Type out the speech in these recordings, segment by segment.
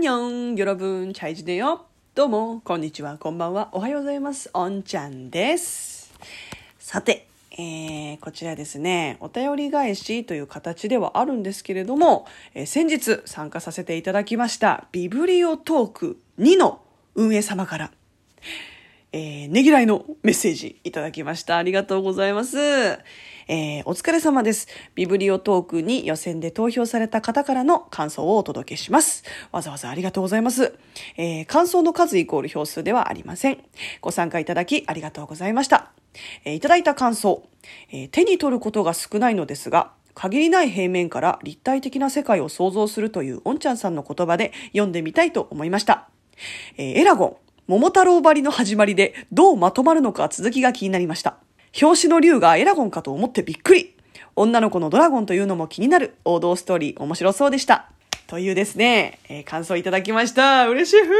にニん、よろぶん、チャイジでよ。どうも、こんにちは、こんばんは、おはようございます。おんちゃんです。さて、えー、こちらですね、お便り返しという形ではあるんですけれども、えー、先日参加させていただきました、ビブリオトーク2の運営様から、えー、ねぎらいのメッセージいただきました。ありがとうございます。えー、お疲れ様です。ビブリオトークに予選で投票された方からの感想をお届けします。わざわざありがとうございます。えー、感想の数イコール票数ではありません。ご参加いただきありがとうございました。えーいただいた感想、え手に取ることが少ないのですが、限りない平面から立体的な世界を想像するというおんちゃんさんの言葉で読んでみたいと思いました。えーエラゴン、桃太郎張りの始まりでどうまとまるのか続きが気になりました。表紙の竜がエラゴンかと思ってびっくり。女の子のドラゴンというのも気になる王道ストーリー面白そうでした。というですね、えー感想いただきました。嬉しいふ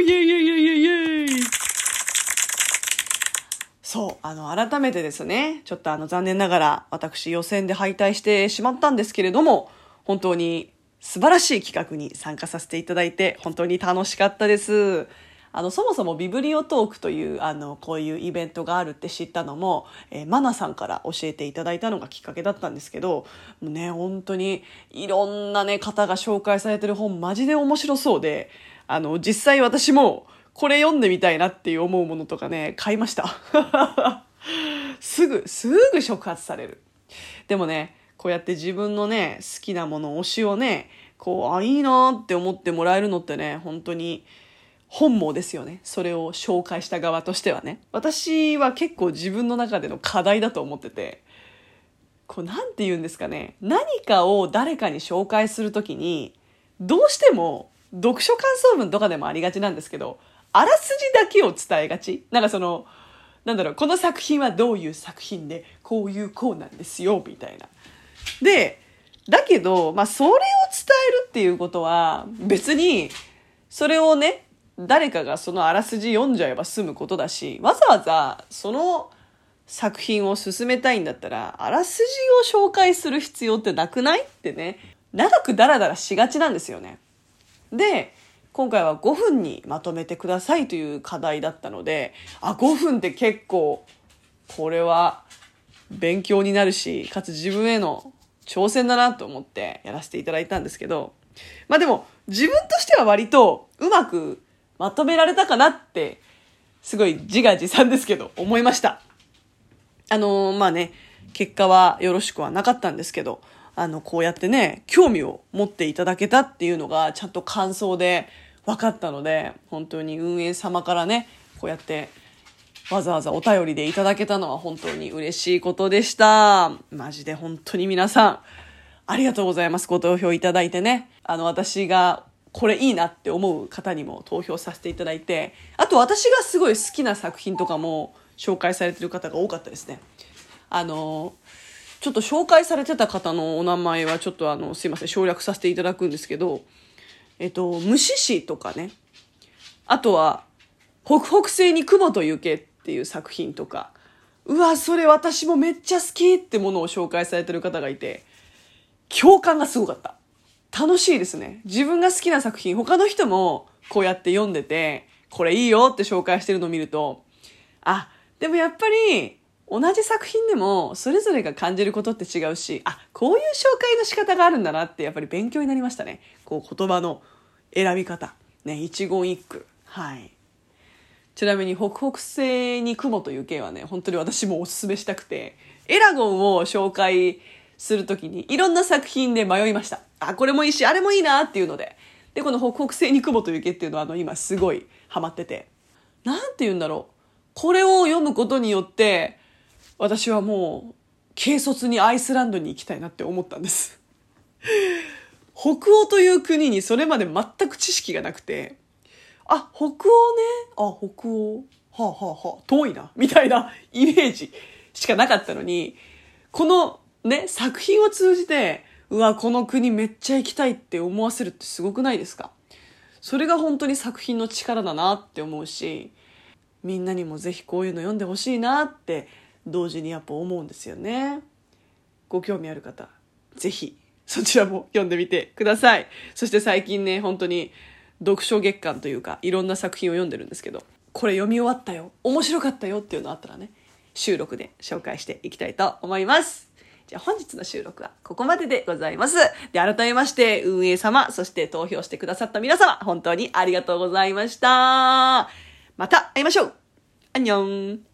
ーイェイイェイイェイイェイイェイそう、あの、改めてですね、ちょっとあの、残念ながら、私予選で敗退してしまったんですけれども、本当に素晴らしい企画に参加させていただいて、本当に楽しかったです。あの、そもそもビブリオトークという、あの、こういうイベントがあるって知ったのも、えーマナさんから教えていただいたのがきっかけだったんですけど、もうね、本当にいろんなね、方が紹介されてる本、マジで面白そうで、あの、実際私も、これ読んでみたいなっていう思うものとかね、買いました。すぐ、すぐ触発される。でもね、こうやって自分のね、好きなもの、推しをね、こう、あ、いいなって思ってもらえるのってね、本当に本望ですよね。それを紹介した側としてはね。私は結構自分の中での課題だと思ってて、こう、なんて言うんですかね。何かを誰かに紹介するときに、どうしても、読書感想文とかでもありがちなんですけど、あらすじだけを伝えがち。なんかその、なんだろう、この作品はどういう作品で、こういうこうなんですよ、みたいな。で、だけど、まあ、それを伝えるっていうことは、別に、それをね、誰かがそのあらすじ読んじゃえば済むことだし、わざわざ、その作品を進めたいんだったら、あらすじを紹介する必要ってなくないってね、長くダラダラしがちなんですよね。で、今回は5分にまとめてくださいという課題だったので、あ、5分って結構、これは勉強になるし、かつ自分への挑戦だなと思ってやらせていただいたんですけど、まあでも、自分としては割とうまくまとめられたかなって、すごい自画自賛ですけど、思いました。あのーまあね、結果はよろしくはなかったんですけど、あの、こうやってね、興味を持っていただけたっていうのが、ちゃんと感想で分かったので、本当に運営様からね、こうやって、わざわざお便りでいただけたのは本当に嬉しいことでした。マジで本当に皆さん、ありがとうございます。ご投票いただいてね。あの、私がこれいいなって思う方にも投票させていただいて、あと私がすごい好きな作品とかも紹介されてる方が多かったですね。あの、ちょっと紹介されてた方のお名前はちょっとあの、すいません、省略させていただくんですけど、えっと、虫師とかね、あとは、北北西に雲と雪っていう作品とか、うわ、それ私もめっちゃ好きってものを紹介されてる方がいて、共感がすごかった。楽しいですね。自分が好きな作品、他の人もこうやって読んでて、これいいよって紹介してるのを見ると、あ、でもやっぱり、同じ作品でも、それぞれが感じることって違うし、あ、こういう紹介の仕方があるんだなって、やっぱり勉強になりましたね。こう、言葉の選び方。ね、一言一句。はい。ちなみに、北北西に雲という系はね、本当に私もおすすめしたくて、エラゴンを紹介するときに、いろんな作品で迷いました。あ、これもいいし、あれもいいなっていうので。で、この北北西に雲という系っていうのは、あの、今すごいハマってて。なんて言うんだろう。これを読むことによって、私はもう、軽率にアイスランドに行きたいなって思ったんです。北欧という国にそれまで全く知識がなくて、あ、北欧ね。あ、北欧。はあ、はあはあ、遠いな。みたいなイメージしかなかったのに、このね、作品を通じて、うわ、この国めっちゃ行きたいって思わせるってすごくないですか？それが本当に作品の力だなって思うし、みんなにもぜひこういうの読んでほしいなって同時にやっぱ思うんですよね。ご興味ある方、ぜひそちらも読んでみてください。そして最近ね、本当に読書月間というか、いろんな作品を読んでるんですけど、これ読み終わったよ、面白かったよっていうのあったらね、収録で紹介していきたいと思います。じゃあ本日の収録はここまででございます。で、改めまして運営様、そして投票してくださった皆様、本当にありがとうございました。また会いましょう。アンニョン